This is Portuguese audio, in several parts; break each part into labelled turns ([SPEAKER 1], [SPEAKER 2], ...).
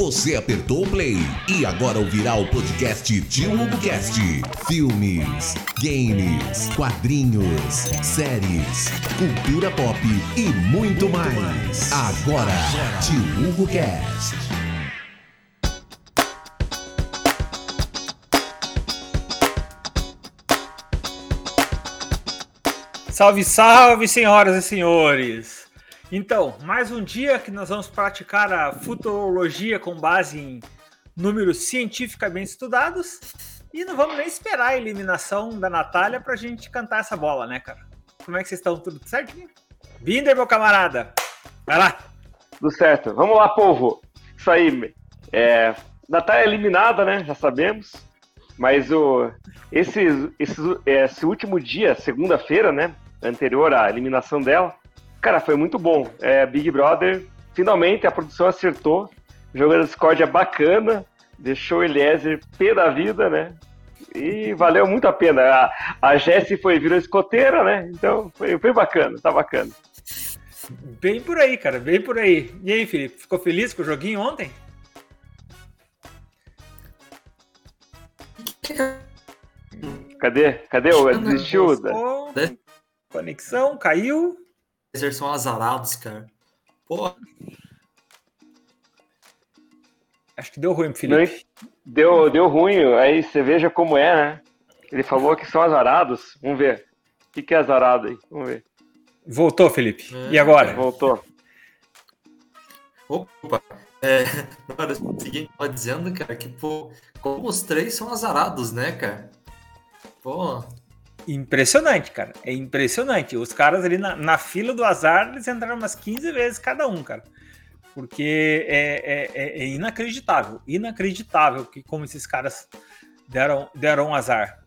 [SPEAKER 1] Você apertou o play e agora ouvirá o podcast Tio Cast. Filmes, games, quadrinhos, séries, cultura pop e muito mais. Agora, Tio Hugo Cast.
[SPEAKER 2] Salve, salve, senhoras e senhores! Então, mais um dia que nós vamos praticar a futurologia com base em números cientificamente estudados e não vamos nem esperar a eliminação da Natália pra gente cantar essa bola, né, cara? Como é que vocês estão? Tudo certinho? Binder, meu camarada! Vai lá!
[SPEAKER 3] Tudo certo. Vamos lá, povo! Isso aí. É, Natália é eliminada, né? Já sabemos. Mas o, esse, esse, esse último dia, segunda-feira, né? Anterior à eliminação dela, Cara, foi muito bom. É, Big Brother, finalmente a produção acertou. O jogo da Discord é bacana, deixou o Eliezer pé da vida, né? E valeu muito a pena. A, a Jessie foi, virou escoteira, né? Então foi, foi bacana, tá bacana.
[SPEAKER 2] Bem por aí, cara, bem por aí. E aí, Felipe, ficou feliz com o joguinho ontem?
[SPEAKER 3] Cadê? Cadê o desistiu?
[SPEAKER 2] Conexão, caiu.
[SPEAKER 4] Eles são azarados, cara. Pô.
[SPEAKER 2] Acho que deu ruim pro Felipe.
[SPEAKER 3] Deu, deu ruim, aí você veja como é, né? Ele falou que são azarados. Vamos ver. O que, que é azarado aí? Vamos ver.
[SPEAKER 2] Voltou, Felipe. É. E agora?
[SPEAKER 3] Voltou.
[SPEAKER 4] Opa. É, o seguinte, tá dizendo, cara, que, pô, como os três são azarados, né, cara? Pô,
[SPEAKER 2] Impressionante, cara. É impressionante. Os caras ali na, na, fila do azar, eles entraram umas 15 vezes cada um, cara. Porque é, é, é, é inacreditável. Inacreditável que como esses caras deram, deram um azar.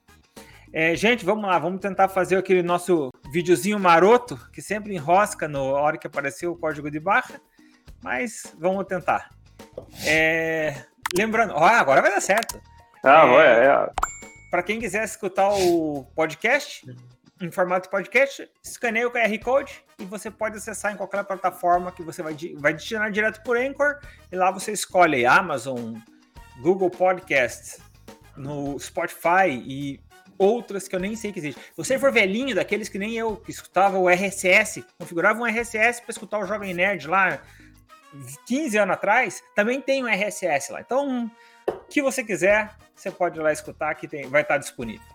[SPEAKER 2] É, gente, vamos lá. Vamos tentar fazer aquele nosso videozinho maroto, que sempre enrosca na hora que apareceu o código de barra. Mas vamos tentar. É, lembrando... Ó, agora vai dar certo.
[SPEAKER 3] Ah, é, é.
[SPEAKER 2] Para quem quiser escutar o podcast, em formato podcast, escaneie o QR Code e você pode acessar em qualquer plataforma que você vai, vai destinar direto por Anchor e lá você escolhe Amazon, Google Podcasts, no Spotify e outras que eu nem sei que existe. Se você for velhinho, daqueles que nem eu, que escutava o RSS, configurava um RSS para escutar o Jovem Nerd lá 15 anos atrás, também tem um RSS lá. Então, que você quiser, você pode ir lá escutar que tem, vai estar disponível.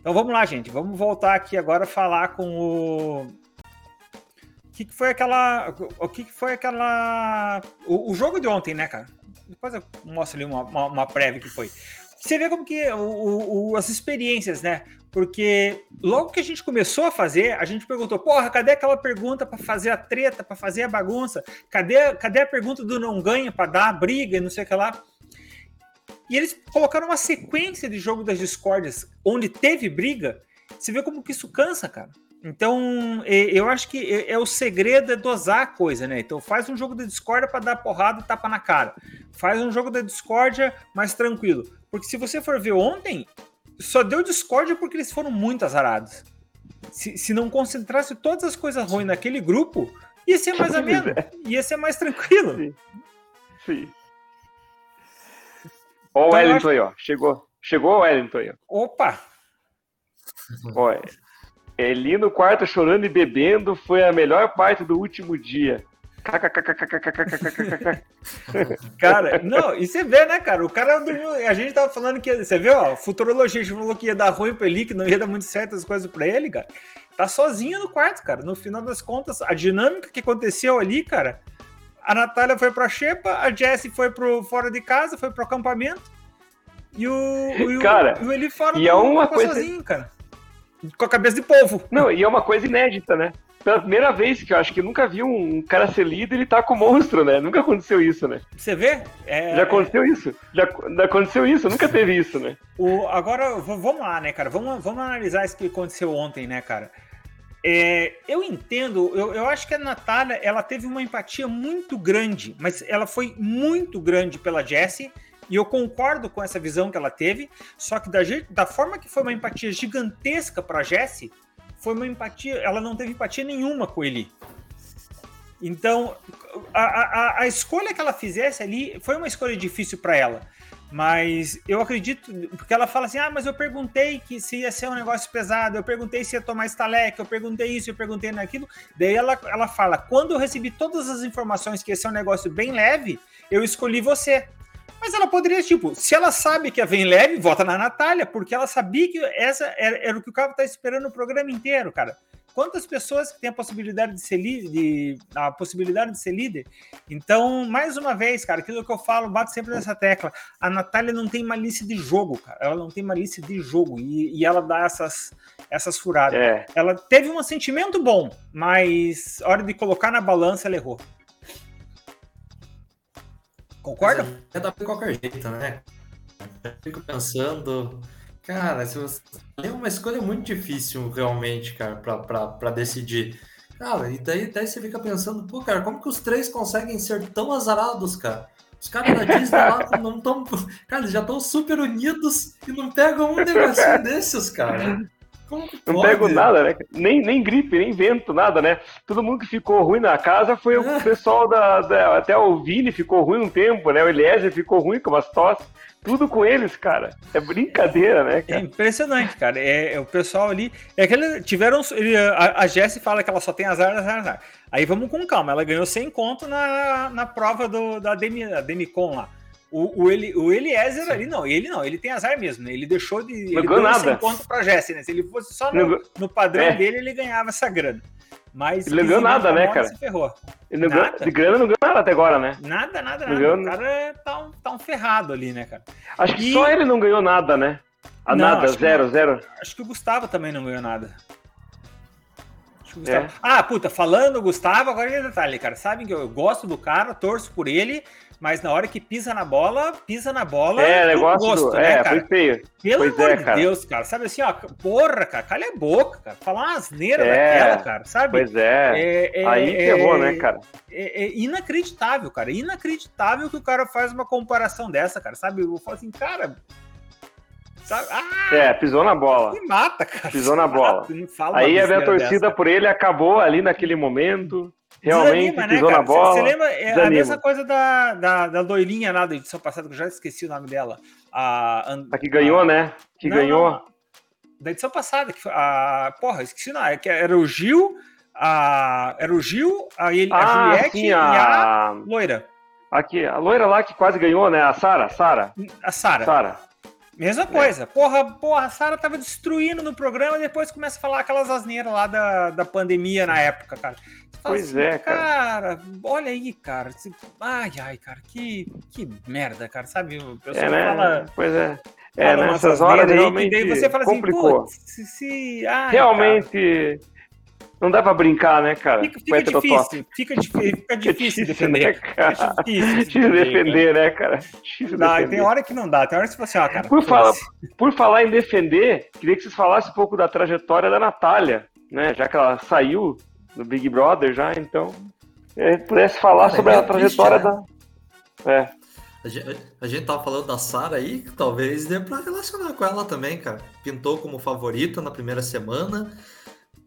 [SPEAKER 2] Então vamos lá, gente. Vamos voltar aqui agora falar com o. O que, foi aquela. O que, foi aquela. O, o, jogo de ontem, né, cara? Depois eu mostro ali uma, uma, uma prévia que foi. Você vê como que o, o, as experiências, né? Porque logo que a gente começou a fazer, a gente perguntou: porra, cadê aquela pergunta para fazer a treta, para fazer a bagunça? Cadê, cadê a pergunta do não ganha para dar briga e não sei o que lá? E eles colocaram uma sequência de jogo das discórdias onde teve briga. Você vê como que isso cansa, cara. Então, eu acho que é, o segredo é dosar a coisa, né? Então, faz um jogo da discórdia para dar porrada e tapa na cara. Faz um jogo da discórdia mais tranquilo. Porque se você for ver ontem, só deu discórdia porque eles foram muito azarados. Se, se não concentrasse todas as coisas ruins naquele grupo, ia ser mais ameno, ia ser mais tranquilo.
[SPEAKER 3] Sim. Sim. Ó o então, Wellington aí, ó. Chegou. Chegou o Wellington aí, ó.
[SPEAKER 2] Opa!
[SPEAKER 3] Ó, Eli no quarto chorando e bebendo foi a melhor parte do último dia.
[SPEAKER 2] cara, não, e você vê, né, cara? O cara dormiu. A gente tava falando que. Você viu, ó, futurologia, falou que ia dar ruim pra ele, que não ia dar muito certo as coisas pra ele, cara. Tá sozinho no quarto, cara. No final das contas, a dinâmica que aconteceu ali, cara, a Natália foi pra Xepa, a Jessie foi pro fora de casa, foi pro acampamento. E o, o,
[SPEAKER 3] cara,
[SPEAKER 2] o, o Eli fora
[SPEAKER 3] e é uma coisa...
[SPEAKER 2] sozinho, cara. Com a cabeça de povo.
[SPEAKER 3] Não, e é uma coisa inédita, né? Pela primeira vez que eu acho que eu nunca vi um cara ser líder e tá com monstro, né? Nunca aconteceu isso, né?
[SPEAKER 2] Você vê?
[SPEAKER 3] É... Já aconteceu isso. Já, já, aconteceu isso, nunca teve isso, né?
[SPEAKER 2] O, agora, vamos lá, né, cara? Vamos, vamos analisar isso que aconteceu ontem, né, cara? É, eu entendo, eu, eu acho que a Natália ela teve uma empatia muito grande, mas ela foi muito grande pela Jessie, e eu concordo com essa visão que ela teve, só que da, da forma que foi uma empatia gigantesca para Jessie, foi uma empatia, ela não teve empatia nenhuma com ele. Então, a, a, a escolha que ela fizesse ali foi uma escolha difícil para ela. Mas eu acredito, porque ela fala assim: ah, mas eu perguntei que se ia ser um negócio pesado, eu perguntei se ia tomar estaleca, eu perguntei isso, eu perguntei naquilo. Daí ela, ela fala: quando eu recebi todas as informações que ia ser um negócio bem leve, eu escolhi você. Mas ela poderia, tipo, se ela sabe que é bem leve, vota na Natália, porque ela sabia que essa era, era o que o cara tá esperando o programa inteiro, cara quantas pessoas que têm a possibilidade de ser líder, a possibilidade de ser líder. Então, mais uma vez, cara, aquilo que eu falo, bato sempre nessa tecla. A Natália não tem malícia de jogo, cara. Ela não tem malícia de jogo e, e ela dá essas essas furadas. É. Ela teve um sentimento bom, mas hora de colocar na balança ela errou. Concorda?
[SPEAKER 4] É da qualquer jeito, né? Eu fico pensando, Cara, se você... é uma escolha muito difícil, realmente, cara, pra, decidir. Cara, e daí, daí você fica pensando, pô, cara, como que os três conseguem ser tão azarados, cara? Os caras da Disney lá não estão. Cara, eles já estão super unidos e não pegam um negocinho desses, cara.
[SPEAKER 3] Como que Não pego nada, né? Nem, nem gripe, nem vento, nada, né? Todo mundo que ficou ruim na casa foi é. o pessoal da, da, Até o Vini ficou ruim um tempo, né? O Eliezer ficou ruim com umas tosse tudo com eles, cara. É brincadeira, né, cara?
[SPEAKER 2] É impressionante, cara. É, é o pessoal ali. É que eles tiveram. A, a Jessie fala que ela só tem azar, azar, azar. Aí vamos com calma. Ela ganhou 100 conto na, na prova do, da, Demi, da Demicon lá. O, o, Eli, o Eliezer Sim. ali, não, ele não, ele tem azar mesmo, né? Ele deixou de.
[SPEAKER 3] Não
[SPEAKER 2] ele
[SPEAKER 3] ganhou nada. 100
[SPEAKER 2] conto pra Jessie, né? Se ele fosse só no, no padrão é. dele, ele ganhava essa grana. Mas
[SPEAKER 3] ele não ganhou nada, né, cara? Se ferrou. Ele não ganhou, de grana não ganhou nada até agora, né?
[SPEAKER 2] Nada, nada, nada. Ganhou... O cara tá um, tá um ferrado ali, né, cara?
[SPEAKER 3] Acho que só ele não ganhou nada, né? A não, nada, zero, que, zero.
[SPEAKER 2] Acho que o Gustavo também não ganhou nada. É. Ah, puta, falando Gustavo, agora é detalhe, cara. Sabem que eu gosto do cara, torço por ele, mas na hora que pisa na bola, pisa na bola.
[SPEAKER 3] É, negócio gosto, do... né, é, cara? foi feio.
[SPEAKER 2] Pelo
[SPEAKER 3] pois
[SPEAKER 2] amor é, de cara. Deus, cara. Sabe assim, ó, porra, cara, calha a boca, cara. Falar uma asneira é, daquela, cara, sabe?
[SPEAKER 3] Pois é. é, é Aí ferrou, né, cara?
[SPEAKER 2] É, é, inacreditável, cara. Inacreditável que o cara faz uma comparação dessa, cara, sabe? Eu falo assim, cara.
[SPEAKER 3] Sabe? Ah, é, pisou na bola.
[SPEAKER 2] Me mata, cara.
[SPEAKER 3] Pisou na bola. Aí a torcida dessa. por ele acabou ali naquele momento. Realmente Desanima, né, pisou né, na bola. Você
[SPEAKER 2] lembra? É Desanima. a mesma coisa da, da, da loirinha lá da edição passada, que eu já esqueci o nome dela. A,
[SPEAKER 3] a que ganhou, a, né? Que não, ganhou. Não,
[SPEAKER 2] da edição passada, que a. Porra, esqueci o nome. É que era o Gil, a. Era o Gil, a, ele, ah, a Juliette sim, a... e a loira.
[SPEAKER 3] Aqui, a loira lá que quase ganhou, né? A Sara, Sara.
[SPEAKER 2] A Sara.
[SPEAKER 3] Sara.
[SPEAKER 2] Mesma coisa. É. Porra, porra, a Sara tava destruindo no programa e depois começa a falar aquelas asneiras lá da, da pandemia na época, cara.
[SPEAKER 3] Pois assim, é, cara.
[SPEAKER 2] Cara, olha aí, cara. Ai, ai, cara, que, que merda, cara. Sabe? O
[SPEAKER 3] pessoal é, né? fala. Pois é. É, nessas horas realmente.
[SPEAKER 2] Aí, você fala assim, complicou. assim, se, se... Ai,
[SPEAKER 3] realmente. Cara. Não dá pra brincar, né, cara?
[SPEAKER 2] Fica, fica difícil, fica, difícil, fica difícil defender. Né,
[SPEAKER 3] cara? É difícil, defender, né, cara?
[SPEAKER 2] Difícil não, defender. tem hora que não dá, tem hora que você fala assim, ó, cara.
[SPEAKER 3] Por, fala, por falar em defender, queria que vocês falassem um pouco da trajetória da Natália, né? Já que ela saiu do Big Brother já, então. É, pudesse falar cara, sobre é a trajetória triste, né? da. É.
[SPEAKER 4] A gente, a gente tava falando da Sara aí, que talvez dê pra relacionar com ela também, cara. Pintou como favorita na primeira semana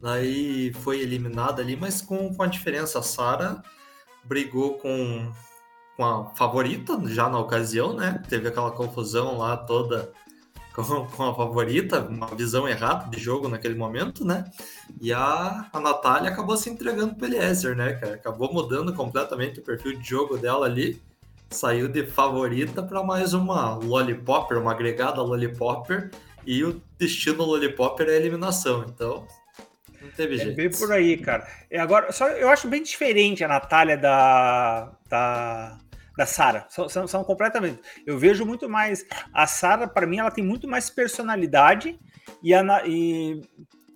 [SPEAKER 4] Daí foi eliminada ali, mas com, com a diferença. A Sara brigou com, com a favorita já na ocasião, né? Teve aquela confusão lá toda com, com a favorita, uma visão errada de jogo naquele momento, né? E a, a Natália acabou se entregando pro Eliezer, né, cara? Acabou mudando completamente o perfil de jogo dela ali. Saiu de favorita para mais uma Lollipopper, uma agregada Lollipopper. E o destino Lollipopper é a eliminação. Então, teve jeito.
[SPEAKER 2] É bem por aí, cara. E agora, só eu acho bem diferente a Natália da, da, da Sara. São, são, são, completamente. Eu vejo muito mais. A Sara, para mim, ela tem muito mais personalidade e, a, e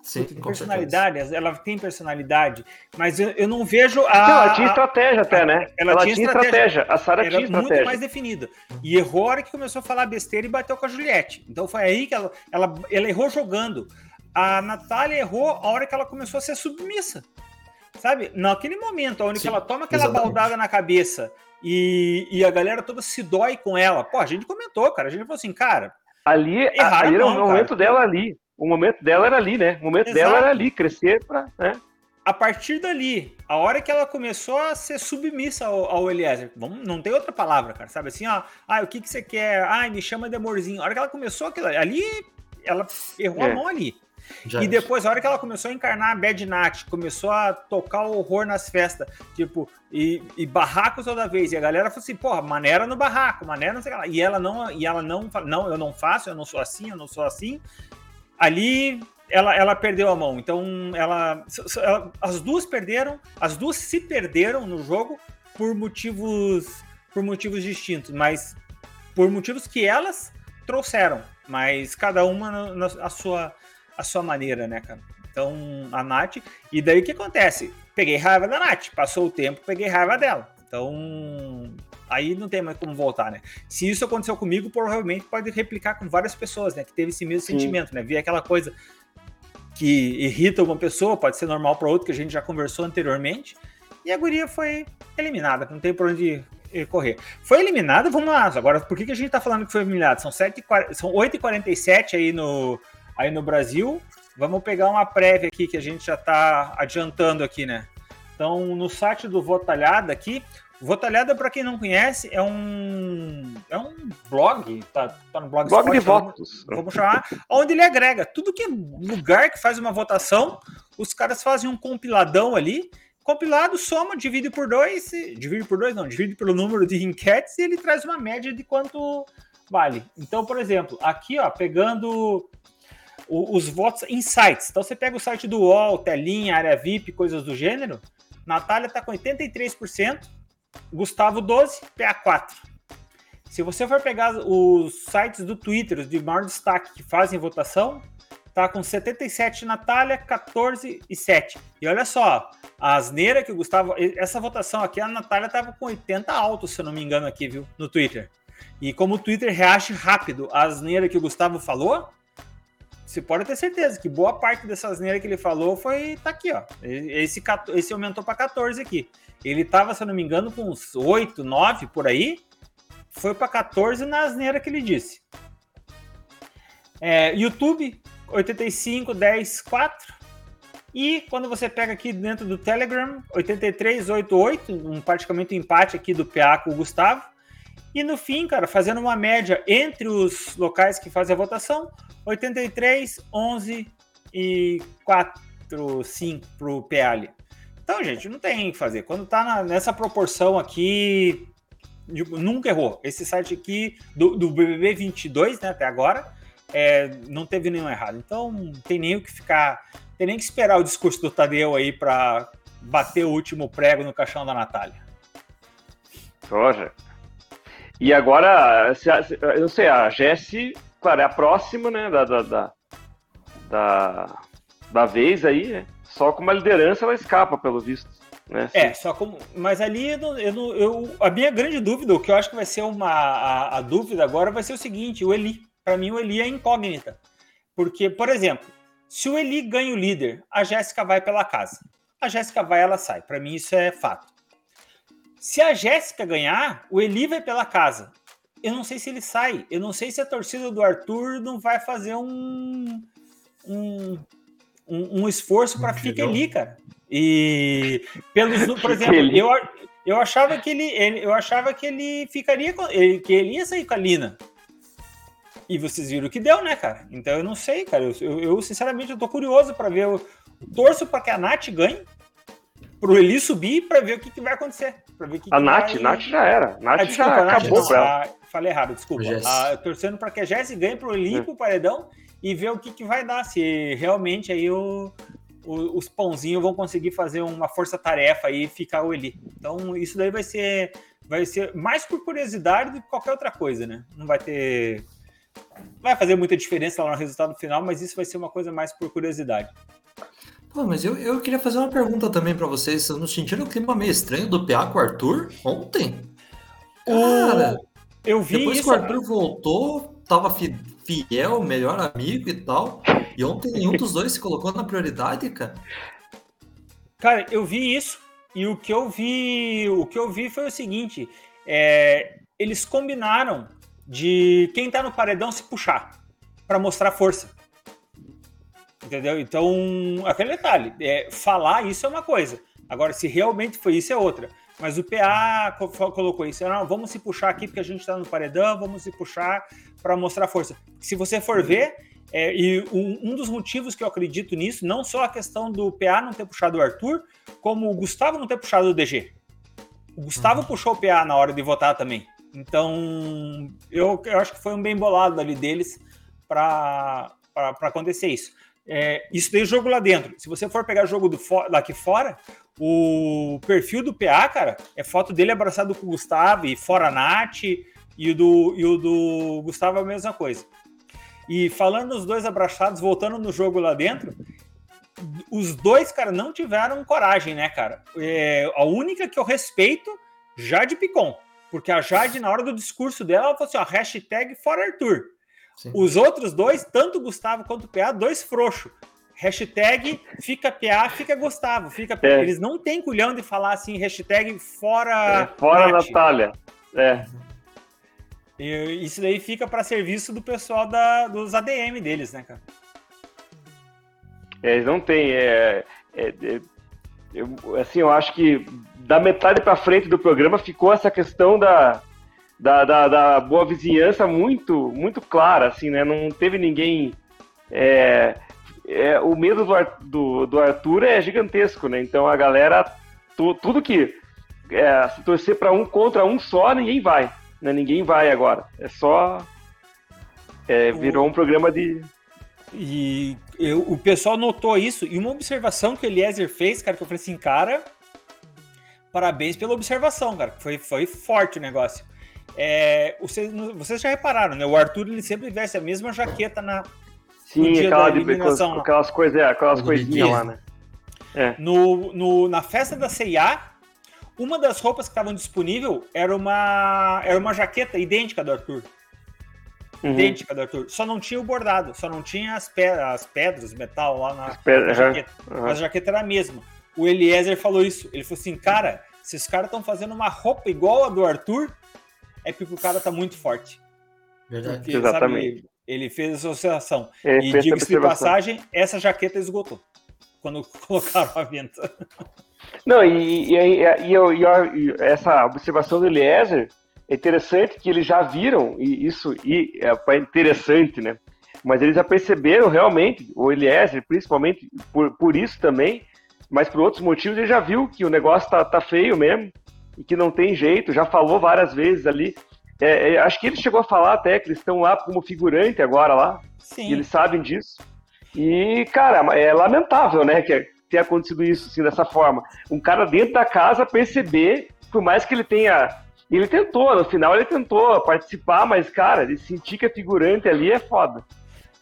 [SPEAKER 2] Sim, personalidade, certeza. ela tem personalidade, mas eu, eu não vejo a. Não,
[SPEAKER 3] ela tinha estratégia até, né?
[SPEAKER 2] Ela, ela tinha, tinha estratégia. estratégia.
[SPEAKER 3] A Sara tinha estratégia.
[SPEAKER 2] muito mais definida. E errou a hora que começou a falar besteira e bateu com a Juliette. Então foi aí que ela, ela, ela errou jogando a Natália errou a hora que ela começou a ser submissa. Sabe? Naquele momento, onde Sim, ela toma aquela exatamente. baldada na cabeça e, e a galera toda se dói com ela. Pô, a gente comentou, cara. A gente falou assim, cara.
[SPEAKER 3] Ali, ali era o momento dela ali. O momento dela era ali, né? O momento Exato. dela era ali, crescer pra. Né?
[SPEAKER 2] a partir dali, a hora que ela começou a ser submissa ao, ao Eliezer, vamos, não tem outra palavra, cara, sabe assim, ó, ah, o que que você quer? Ai, me chama de amorzinho. A hora que ela começou aquilo ali, ela errou é. a mão ali. Já e depois, a hora que ela começou a encarnar a Bad Nat, começou a tocar o horror nas festas, tipo, e, e barraco toda vez. E a galera falou assim, porra, maneira no barraco, maneira não sei o que lá. E ela não, e ela não, não, eu não faço, eu não sou assim, eu não sou assim. Ali ela, ela perdeu a mão. Então, ela, ela, as duas perderam, as duas se perderam no jogo por motivos, por motivos distintos, mas por motivos que elas trouxeram, mas cada uma na, na a sua a sua maneira, né, cara? Então, a Nath. E daí o que acontece? Peguei raiva da Nath. Passou o tempo, peguei raiva dela. Então, aí não tem mais como voltar, né? Se isso aconteceu comigo, provavelmente pode replicar com várias pessoas, né? Que teve esse mesmo Sim. sentimento, né? Vi aquela coisa que irrita uma pessoa, pode ser normal para outra, que a gente já conversou anteriormente. E a guria foi eliminada, não tem por onde correr. Foi eliminada, vamos lá. Agora, por que, que a gente tá falando que foi eliminada? São, 7, são 8h47 aí no, aí no Brasil. Vamos pegar uma prévia aqui que a gente já está adiantando aqui, né? Então, no site do Votalhada aqui, Votalhada, para quem não conhece, é um é um blog, tá, tá no blog,
[SPEAKER 3] blog de votos.
[SPEAKER 2] Vamos chamar, onde ele agrega tudo que é lugar que faz uma votação, os caras fazem um compiladão ali, compilado, soma, divide por dois, divide por dois não, divide pelo número de enquetes e ele traz uma média de quanto vale. Então, por exemplo, aqui, ó, pegando os votos em sites. Então você pega o site do UOL, telinha, área VIP, coisas do gênero. Natália está com 83%, Gustavo 12, PA 4. Se você for pegar os sites do Twitter, os de maior destaque que fazem votação, tá com 77 Natália, 14 e 7. E olha só, a asneira que o Gustavo. Essa votação aqui, a Natália tava com 80 altos, se eu não me engano, aqui, viu? No Twitter. E como o Twitter reage rápido a asneira que o Gustavo falou, você pode ter certeza que boa parte dessa asneira que ele falou foi tá aqui, ó. Esse, esse aumentou para 14 aqui. Ele tava, se eu não me engano, com uns 8, 9 por aí. Foi para 14 na asneira que ele disse. É, YouTube, 85, 10, 4. E quando você pega aqui dentro do Telegram, 83, 88, um praticamente um empate aqui do PA com o Gustavo. E no fim, cara, fazendo uma média entre os locais que fazem a votação, 83, 11 e 4, 5 pro PA Então, gente, não tem o que fazer. Quando tá na, nessa proporção aqui, tipo, nunca errou. Esse site aqui do, do BBB 22, né, até agora, é, não teve nenhum errado. Então, não tem nem o que ficar, tem nem que esperar o discurso do Tadeu aí para bater o último prego no caixão da Natália.
[SPEAKER 3] Roger. E agora, eu não sei, a Jesse, claro, é a próxima, né, da, da, da, da, vez aí, né? Só com uma liderança ela escapa, pelo visto. Né?
[SPEAKER 2] É, só como. Mas ali eu, eu, eu, a minha grande dúvida, o que eu acho que vai ser uma. A, a dúvida agora vai ser o seguinte: o Eli. Para mim, o Eli é incógnita. Porque, por exemplo, se o Eli ganha o líder, a Jéssica vai pela casa. A Jéssica vai, ela sai. Para mim, isso é fato. Se a Jéssica ganhar, o Eli vai pela casa. Eu não sei se ele sai. Eu não sei se a torcida do Arthur não vai fazer um, um, um, um esforço para ficar ali, cara. E pelos, por exemplo, eu, eu achava que ele, ele, eu achava que ele ficaria com, ele, que ele ia sair com a Lina. E vocês viram o que deu, né, cara? Então eu não sei, cara. Eu, eu, eu sinceramente eu tô curioso para ver. Eu torço para que a Nath ganhe, pro Eli subir para ver o que, que, vai acontecer. Pra ver que
[SPEAKER 3] a
[SPEAKER 2] que
[SPEAKER 3] Nath,
[SPEAKER 2] vai...
[SPEAKER 3] Nath já era. Nath ah, desculpa, já Nath, acabou pra ela.
[SPEAKER 2] Ah, falei errado, desculpa. Ah, torcendo para que a Jesse ganhe pro Eli, é. pro Paredão e ver o que, que vai dar. Se realmente aí o, o, os pãozinhos vão conseguir fazer uma força-tarefa e ficar o Eli. Então isso daí vai ser, vai ser mais por curiosidade do que qualquer outra coisa, né? Não vai ter... Vai fazer muita diferença lá no resultado final, mas isso vai ser uma coisa mais por curiosidade.
[SPEAKER 4] Pô, mas eu, eu queria fazer uma pergunta também para vocês. Vocês não sentiram o clima meio estranho do PA com o Arthur ontem?
[SPEAKER 2] Cara, eu vi
[SPEAKER 4] depois
[SPEAKER 2] isso.
[SPEAKER 4] que o Arthur voltou, tava fiel, melhor amigo e tal. E ontem nenhum dos dois se colocou na prioridade, cara.
[SPEAKER 2] Cara, eu vi isso. E o que eu vi, o que eu vi foi o seguinte: é, eles combinaram de quem tá no paredão se puxar para mostrar força. Entendeu? Então, aquele detalhe, é, falar isso é uma coisa. Agora, se realmente foi isso, é outra. Mas o PA colocou isso. Não, vamos se puxar aqui porque a gente está no paredão, vamos se puxar para mostrar força. Se você for ver, é, e um, um, dos motivos que eu acredito nisso, não só a questão do PA não ter puxado o Arthur, como o Gustavo não ter puxado o DG. O Gustavo uhum. puxou o PA na hora de votar também. Então, eu, eu acho que foi um bem bolado ali deles para acontecer isso. É, isso tem jogo lá dentro. Se você for pegar jogo do daqui fora, o perfil do PA, cara, é foto dele abraçado com o Gustavo e fora Nath, e o do, e o do Gustavo é a mesma coisa. E falando dos dois abraçados, voltando no jogo lá dentro, os dois, cara, não tiveram coragem, né, cara? É, a única que eu respeito, Jade Picon. Porque a Jade, na hora do discurso dela, ela falou assim: ó, hashtag fora Arthur. Sim. Os outros dois, tanto o Gustavo quanto o PA, dois frouxos. Hashtag fica PA, fica Gustavo, fica é. Eles não têm culhão de falar assim, hashtag fora.
[SPEAKER 3] É, fora Nath. Natália. É.
[SPEAKER 2] E isso daí fica para serviço do pessoal da, dos ADM deles, né, cara?
[SPEAKER 3] É, eles não têm. É, é, é, eu, assim, eu acho que da metade para frente do programa ficou essa questão da, da, da, da, boa vizinhança muito muito clara, assim, né? Não teve ninguém. É, é, o medo do, do, Arthur é gigantesco, né? Então a galera, tu, tudo que é, se torcer para um contra um só, ninguém vai. Né? Ninguém vai agora. É só. É, virou um programa de.
[SPEAKER 2] E eu, o pessoal notou isso. E uma observação que o Eliezer fez, cara, que eu falei assim, cara, parabéns pela observação, cara. Foi, foi forte o negócio. É, vocês, vocês já repararam, né? O Arthur ele sempre veste a mesma jaqueta na.
[SPEAKER 3] Sim, aquela de, aquelas, aquelas coisas, é, aquelas coisinhas lá, né?
[SPEAKER 2] É. No, no, na festa da CIA, uma das roupas que estavam disponível era uma, era uma jaqueta idêntica do Arthur. Uhum. Idêntica do Arthur. Só não tinha o bordado, só não tinha as, pe as pedras, metal lá na, na jaqueta. Uhum. Mas a jaqueta era a mesma. O Eliezer falou isso. Ele falou assim, cara, se os caras estão fazendo uma roupa igual a do Arthur, é porque o cara tá muito forte.
[SPEAKER 3] Verdade. Porque, Exatamente.
[SPEAKER 2] Sabe, ele fez a associação. Ele e diga-se de passagem, essa jaqueta esgotou. Quando colocaram a venda.
[SPEAKER 3] Não, e, e, e, e, essa observação do Eliezer é interessante que eles já viram, e isso e é interessante, né? Mas eles já perceberam realmente, o Eliezer, principalmente por, por isso também, mas por outros motivos, ele já viu que o negócio tá, tá feio mesmo e que não tem jeito, já falou várias vezes ali. É, é, acho que ele chegou a falar até que eles estão lá como figurante agora lá, Sim. e eles sabem disso. E, cara, é lamentável, né? Que ter acontecido isso assim, dessa forma. Um cara dentro da casa perceber, por mais que ele tenha. Ele tentou, no final ele tentou participar, mas, cara, ele sentir que é figurante ali é foda.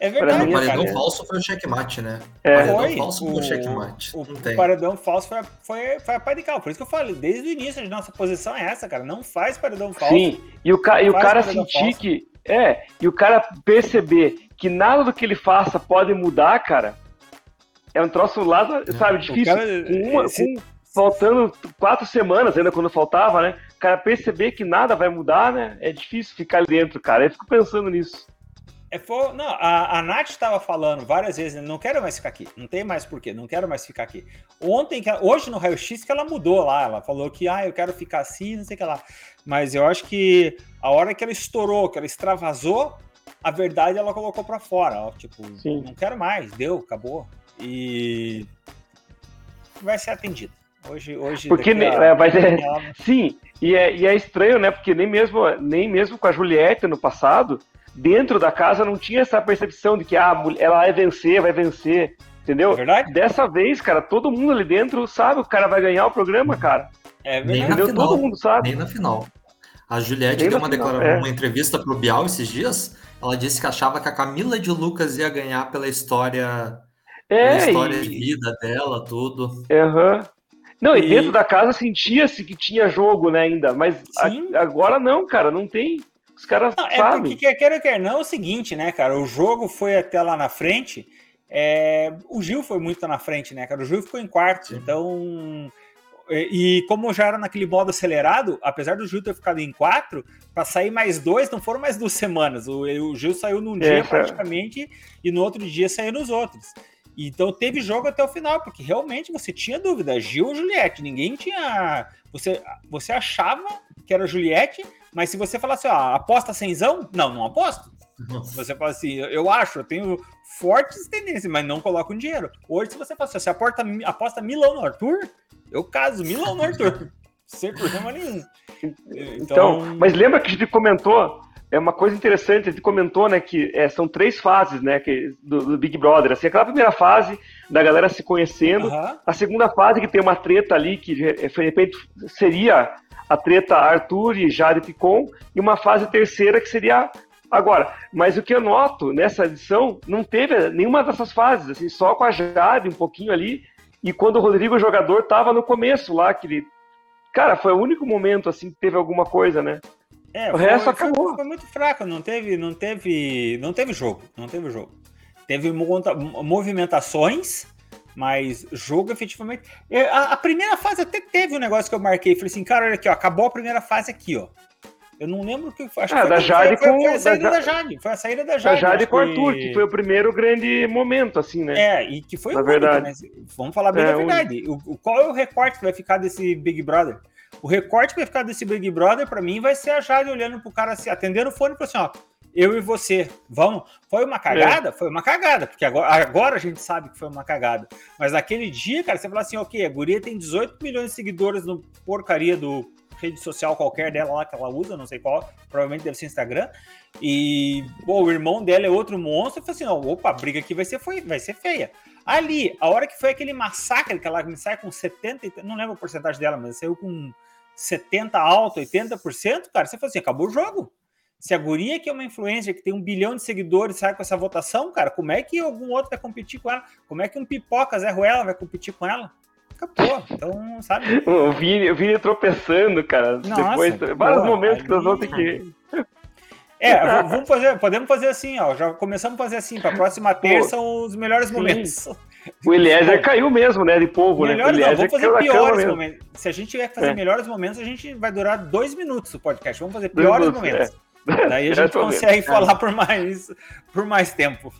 [SPEAKER 4] É verdade. O paredão falso foi o checkmate, né? É. O paredão falso foi o checkmate.
[SPEAKER 2] O, o paredão falso foi, foi, foi a pai de cal. Por isso que eu falei, desde o início, a nossa posição é essa, cara. Não faz paredão falso.
[SPEAKER 3] Sim, e o, ca e o cara sentir falso. que. É, e o cara perceber que nada do que ele faça pode mudar, cara, é um troço lá, sabe, difícil. Cara, com uma, esse... com, faltando quatro semanas ainda quando faltava, né? O cara perceber que nada vai mudar, né? É difícil ficar ali dentro, cara. Eu fico pensando nisso.
[SPEAKER 2] É, for, não, a, a Nath estava falando várias vezes, não quero mais ficar aqui, não tem mais porquê, não quero mais ficar aqui. Ontem, que, hoje no Raio X que ela mudou lá, ela falou que ah, eu quero ficar assim, não sei o que lá. Mas eu acho que a hora que ela estourou, que ela extravasou, a verdade ela colocou para fora, ó, tipo, Sim. não quero mais, deu, acabou e vai ser atendido. Hoje, hoje
[SPEAKER 3] porque a... é, mas é, sim, e é, e é estranho, né? Porque nem mesmo, nem mesmo com a Juliette no passado, dentro da casa não tinha essa percepção de que ah, ela vai vencer, vai vencer, entendeu? É verdade? Dessa vez, cara, todo mundo ali dentro sabe o cara vai ganhar o programa, cara.
[SPEAKER 4] É verdade. Entendeu? Final, todo mundo sabe. Nem na final. A Juliette nem deu uma, final, é. uma entrevista pro Bial esses dias. Ela disse que achava que a Camila de Lucas ia ganhar pela história é, a história e... de vida dela, tudo.
[SPEAKER 3] Uhum. Não, e... e dentro da casa sentia-se que tinha jogo, né, ainda, mas a, agora não, cara, não tem. Os caras não, sabem. É
[SPEAKER 2] porque, quer quer não, é o seguinte, né, cara, o jogo foi até lá na frente, é... o Gil foi muito na frente, né, cara, o Gil ficou em quarto, Sim. então... E como já era naquele modo acelerado, apesar do Gil ter ficado em quatro, para sair mais dois, não foram mais duas semanas. O, o Gil saiu num é, dia praticamente e no outro dia saiu nos outros. Então teve jogo até o final, porque realmente você tinha dúvida, Gil ou Juliette, ninguém tinha. Você, você achava que era Juliette, mas se você falasse, ó, aposta cenzão, não, não aposto. Nossa. Você fala assim, eu acho, eu tenho fortes tendências, mas não coloco um dinheiro. Hoje, se você fala assim, você aposta, aposta Milão no Arthur, eu caso Milão no Arthur. Sem problema nenhum.
[SPEAKER 3] Então... então, mas lembra que a gente comentou é uma coisa interessante, a gente comentou, né, que é, são três fases, né, que, do, do, Big Brother, assim, aquela primeira fase da galera se conhecendo, uhum. a segunda fase que tem uma treta ali, que de repente seria a treta Arthur e Jade Picon, e uma fase terceira que seria agora. Mas o que eu noto nessa edição, não teve nenhuma dessas fases, assim, só com a Jade um pouquinho ali, e quando o Rodrigo, o jogador, tava no começo lá, que ele... Cara, foi o único momento, assim, que teve alguma coisa, né?
[SPEAKER 2] É, o foi, resto acabou. Foi, foi, muito fraco, não teve, não teve, não teve jogo, não teve jogo. Teve movimentações, mas jogo efetivamente. A, a, primeira fase até teve um negócio que eu marquei, falei assim, cara, olha aqui, ó, acabou a primeira fase aqui, ó. Eu não lembro o que foi. Acho
[SPEAKER 3] é,
[SPEAKER 2] que
[SPEAKER 3] da Jade
[SPEAKER 2] foi,
[SPEAKER 3] com
[SPEAKER 2] foi a saída da, da Jade. Foi a saída da Jade.
[SPEAKER 3] Da Jade com o Arthur, que foi o primeiro grande momento, assim, né?
[SPEAKER 2] É, e que foi Na verdade. Vamos falar bem é, da verdade. O, o, qual é o recorte que vai ficar desse Big Brother? O recorte que vai ficar desse Big Brother, para mim, vai ser a Jade olhando pro cara assim, atendendo o fone e falando assim, ó, eu e você, vamos. Foi uma cagada? É. Foi uma cagada, porque agora, agora a gente sabe que foi uma cagada. Mas naquele dia, cara, você fala assim, ok, a guria tem 18 milhões de seguidores no porcaria do rede social qualquer dela lá que ela usa, não sei qual, provavelmente deve ser Instagram. E pô, o irmão dela é outro monstro. Eu falei assim: ó, opa, a briga aqui vai ser, foi, vai ser feia. Ali, a hora que foi aquele massacre que ela me sai com 70, não lembro a porcentagem dela, mas saiu com 70 alto, 80%, cara, você falou assim: acabou o jogo. Se a guria que é uma influência, que tem um bilhão de seguidores, sai com essa votação, cara, como é que algum outro vai competir com ela? Como é que um pipoca Zé Ruela vai competir com ela? Acabou. Então, sabe?
[SPEAKER 3] O Vini, o Vini tropeçando, cara. Nossa, Depois, vários momentos que nós vamos ter que.
[SPEAKER 2] É, vamos fazer, podemos fazer assim, ó. Já começamos a fazer assim, para a próxima terça são os melhores sim. momentos.
[SPEAKER 3] O Eliezer caiu mesmo, né? De povo,
[SPEAKER 2] né? Melhores, né? Não, vamos fazer piores momentos. Se a gente tiver que fazer é. melhores momentos, a gente vai durar dois minutos o podcast. Vamos fazer piores minutos, momentos. É. Daí a gente consegue falar por mais, por mais tempo.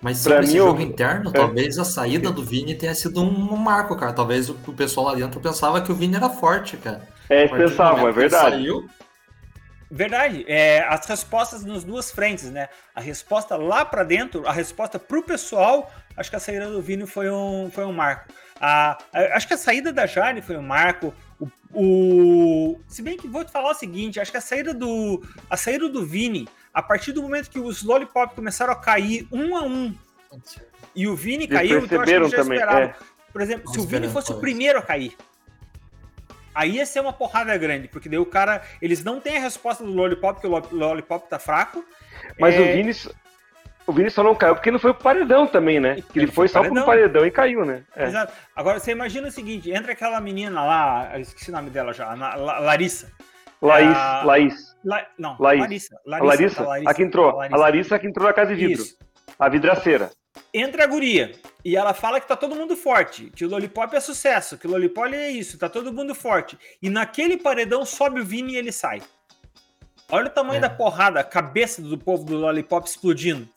[SPEAKER 4] Mas sobre esse jogo interno, é. talvez a saída do Vini tenha sido um marco, cara. Talvez o pessoal lá dentro pensava que o Vini era forte, cara.
[SPEAKER 3] É, pensavam, é verdade. Saiu,
[SPEAKER 2] Verdade. É, as respostas nas duas frentes, né? A resposta lá para dentro, a resposta para o pessoal, acho que a saída do Vini foi um, foi um marco. A, a, acho que a saída da Jane foi um marco. O, se bem que vou te falar o seguinte, acho que a saída do a saída do Vini, a partir do momento que os Lollipop começaram a cair um a um, e o Vini caiu, então acho que já também, esperava. É. Por exemplo, se o Vini fosse o primeiro a cair, Aí ia ser uma porrada grande, porque daí o cara. Eles não têm a resposta do Lollipop, porque o Lollipop tá fraco.
[SPEAKER 3] Mas é... o Vini. O Vini só não caiu porque não foi o paredão também, né? Ele, ele foi, só paredão. pro paredão e caiu, né?
[SPEAKER 2] É. Exato. Agora, você imagina o seguinte: entra aquela menina lá, eu esqueci o nome dela já, a Larissa.
[SPEAKER 3] Laís, a... Laís.
[SPEAKER 2] La... Não, Laís. Larissa.
[SPEAKER 3] Larissa, a Larissa, a Larissa, a que entrou. A Larissa, a Larissa que entrou na casa de vidro. Isso. A vidraceira
[SPEAKER 2] entra a guria e ela fala que tá todo mundo forte, que o Lollipop é sucesso, que o Lollipop é isso, tá todo mundo forte. E naquele paredão sobe o Vini e ele sai. Olha o tamanho é. da porrada, a cabeça do povo do Lollipop explodindo.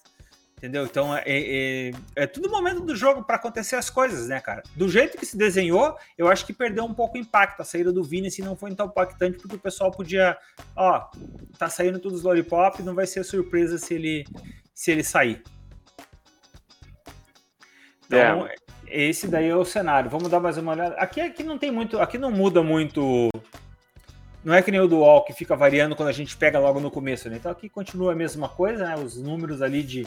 [SPEAKER 2] Entendeu? Então é, é, é tudo momento do jogo para acontecer as coisas, né, cara? Do jeito que se desenhou, eu acho que perdeu um pouco o impacto. A saída do Vini assim, não foi tão impactante, porque o pessoal podia. Ó, tá saindo todos os Lollipop, não vai ser surpresa se ele, se ele sair. Então, é. esse daí é o cenário. Vamos dar mais uma olhada. Aqui, aqui não tem muito, aqui não muda muito. Não é que nem o do UOL que fica variando quando a gente pega logo no começo, né? Então aqui continua a mesma coisa, né? Os números ali de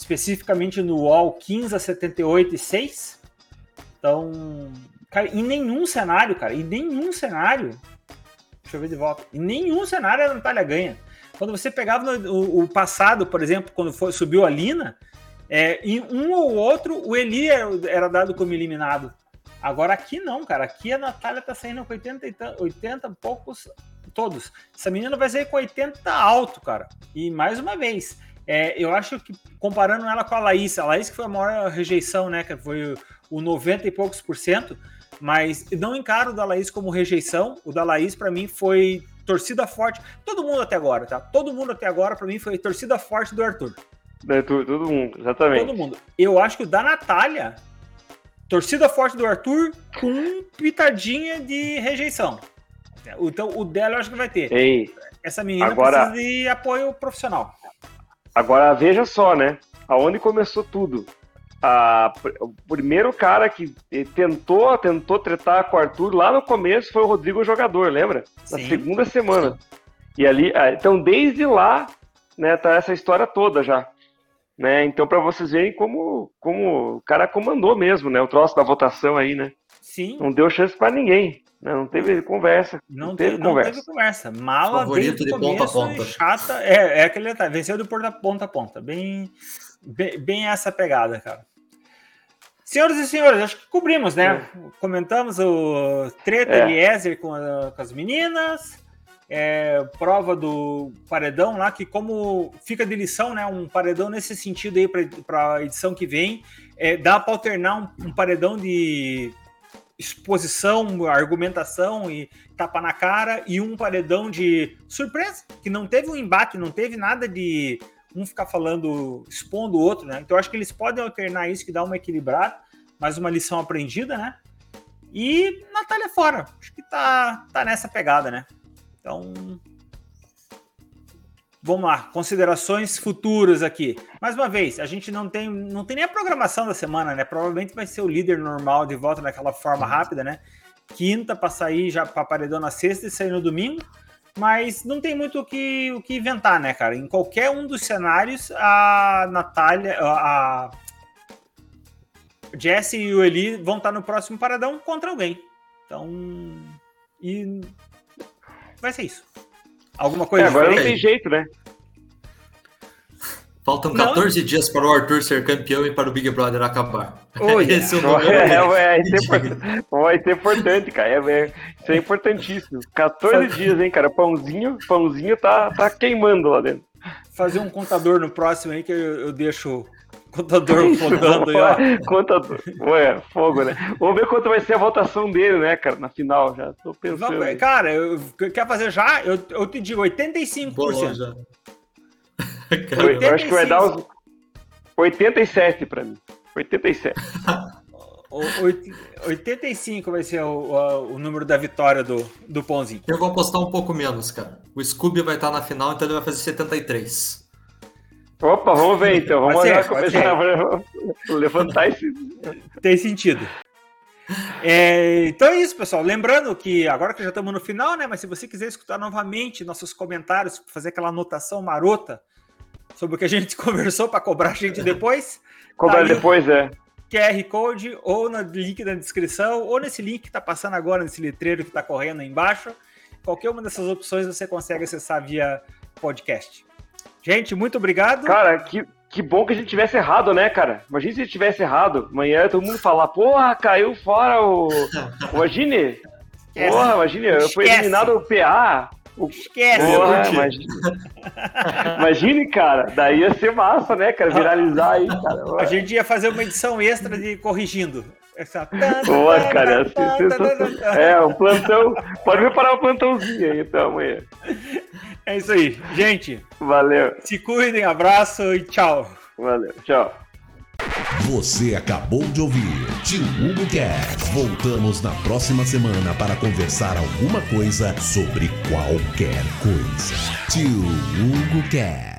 [SPEAKER 2] especificamente no UOL 15 a 78 e 6. Então, cara, em nenhum cenário, cara, em nenhum cenário. Deixa eu ver de volta. Em nenhum cenário a Natália ganha. Quando você pegava no, o, o passado, por exemplo, quando foi, subiu a Lina, é, em um ou outro, o Eli era dado como eliminado. Agora aqui não, cara. Aqui a Natália tá saindo com 80 e 80 poucos todos. Essa menina vai sair com 80 alto, cara. E mais uma vez, é, eu acho que comparando ela com a Laís, a Laís que foi a maior rejeição, né? Que foi o 90 e poucos por cento. Mas não encaro o da Laís como rejeição. O da Laís, para mim, foi torcida forte. Todo mundo até agora, tá? Todo mundo até agora, para mim, foi torcida forte do Arthur.
[SPEAKER 3] É, todo, todo mundo, exatamente.
[SPEAKER 2] Todo mundo. Eu acho que o da Natália, torcida forte do Arthur, com pitadinha de rejeição. Então, o dela eu acho que vai ter.
[SPEAKER 3] Ei,
[SPEAKER 2] Essa menina
[SPEAKER 3] agora-
[SPEAKER 2] precisa de apoio profissional.
[SPEAKER 3] Agora veja só, né? Aonde começou tudo. A- o primeiro cara que eh, tentou, tentou tretar com o Arthur lá no começo foi o Rodrigo Jogador, lembra? Na
[SPEAKER 2] Sim.
[SPEAKER 3] segunda semana. E ali, ah, então desde lá, né, tá essa história toda já. Né? Então, para vocês verem como, como o cara comandou mesmo, né? O troço da votação aí, né?
[SPEAKER 2] Sim,
[SPEAKER 3] Não deu chance para ninguém. Não teve conversa.
[SPEAKER 2] não,
[SPEAKER 3] teve
[SPEAKER 2] teve, não
[SPEAKER 3] conversa.
[SPEAKER 2] teve conversa. Mala
[SPEAKER 4] Favorito de ponta a
[SPEAKER 2] começo,
[SPEAKER 4] ponta.
[SPEAKER 2] chata. É, é aquele detalhe, venceu do ponta, ponta a ponta. Bem, bem, bem essa pegada, cara. Senhoras e senhores, acho que cobrimos, né? Comentamos o treta
[SPEAKER 3] É.
[SPEAKER 2] Eliezer com, a- com as meninas, é, prova do paredão lá, que como fica de lição, né? Um paredão nesse sentido aí para a edição que vem, é, dá para alternar um, um paredão de exposição, argumentação e tapa na cara e um paredão de surpresa, que não teve um embate, não teve nada de um ficar falando, expondo o outro, né? Então acho que eles podem alternar isso, que dá uma equilibrada, mais uma lição aprendida, né? E Natália fora, acho que tá, tá nessa pegada, né? Então, vamos lá, considerações futuras aqui. Mais uma vez, a gente não tem, não tem nem a programação da semana, né? Provavelmente vai ser o líder normal de volta naquela forma rápida, né? Quinta para sair já para paredão na sexta e sair no domingo. Mas não tem muito o que, o que inventar, né, cara? Em qualquer um dos cenários, a Natália, a, Jesse e o Eli vão estar no próximo paradão contra alguém. Então, e vai ser isso. Alguma
[SPEAKER 3] É,
[SPEAKER 2] coisa
[SPEAKER 3] agora não tem jeito, né?
[SPEAKER 4] Faltam
[SPEAKER 2] Não.
[SPEAKER 4] 14 dias para o Arthur ser campeão e para o Big Brother acabar.
[SPEAKER 2] Olha.
[SPEAKER 4] Esse é o
[SPEAKER 3] Não,
[SPEAKER 4] número
[SPEAKER 3] é,
[SPEAKER 4] um.
[SPEAKER 3] é, vai, ser importante, ser importante, cara. É, é- isso é importantíssimo. 14 dias, hein, cara? Pãozinho, pãozinho tá, tá queimando lá dentro.
[SPEAKER 2] Fazer um contador no próximo aí que eu, eu deixo contador rodando aí, ó.
[SPEAKER 3] Conta, ué, fogo, né? Vamos ver quanto vai ser a votação dele, né, cara, na final. Já tô pensando. Aí.
[SPEAKER 2] cara, eu, quer fazer já? Eu, eu te digo 85%.
[SPEAKER 4] Bolou já.
[SPEAKER 3] Eu, eu acho que vai dar uns 87 pra mim. 87.
[SPEAKER 2] O, oit- 85 vai ser o, o, o número da vitória do, do Pãozinho.
[SPEAKER 4] Eu vou apostar um pouco menos, cara. O Scooby vai estar na final, então ele vai fazer 73.
[SPEAKER 3] Opa, vamos ver então. Vamos
[SPEAKER 2] ser,
[SPEAKER 3] começar a levantar esse.
[SPEAKER 2] Tem sentido. É, então é isso, pessoal. Lembrando que agora que já estamos no final, né? Mas se você quiser escutar novamente nossos comentários, fazer aquela anotação marota sobre o que a gente conversou para cobrar a gente depois,
[SPEAKER 3] Cobrar
[SPEAKER 2] Tá
[SPEAKER 3] depois, é.
[SPEAKER 2] QR Code ou no link da descrição, ou nesse link que está passando agora, nesse letreiro que está correndo aí embaixo. Qualquer uma dessas opções você consegue acessar via podcast. Gente, muito obrigado.
[SPEAKER 3] Cara, que, que bom que a gente tivesse errado, né, cara? Imagina se a gente tivesse errado. Amanhã todo mundo falar, porra, caiu fora o. Imagine.
[SPEAKER 2] Esquece.
[SPEAKER 3] Porra, imagine, eu fui eliminado o PA. O...
[SPEAKER 2] Esquece.
[SPEAKER 3] Porra, imagine. imagine, cara. Daí ia ser massa, né, cara? Viralizar aí, cara.
[SPEAKER 2] A gente ia fazer uma edição extra de corrigindo. Essa...
[SPEAKER 3] Boa, cara. É, um plantão. Pode preparar um plantãozinho aí, então, amanhã.
[SPEAKER 2] É isso aí. Gente,
[SPEAKER 3] Valeu,
[SPEAKER 2] se cuidem, abraço e tchau.
[SPEAKER 3] valeu. Tchau.
[SPEAKER 1] Você acabou de ouvir Tio Hugo Cast. Voltamos na próxima semana para conversar alguma coisa sobre qualquer coisa. Tio Hugo Cast.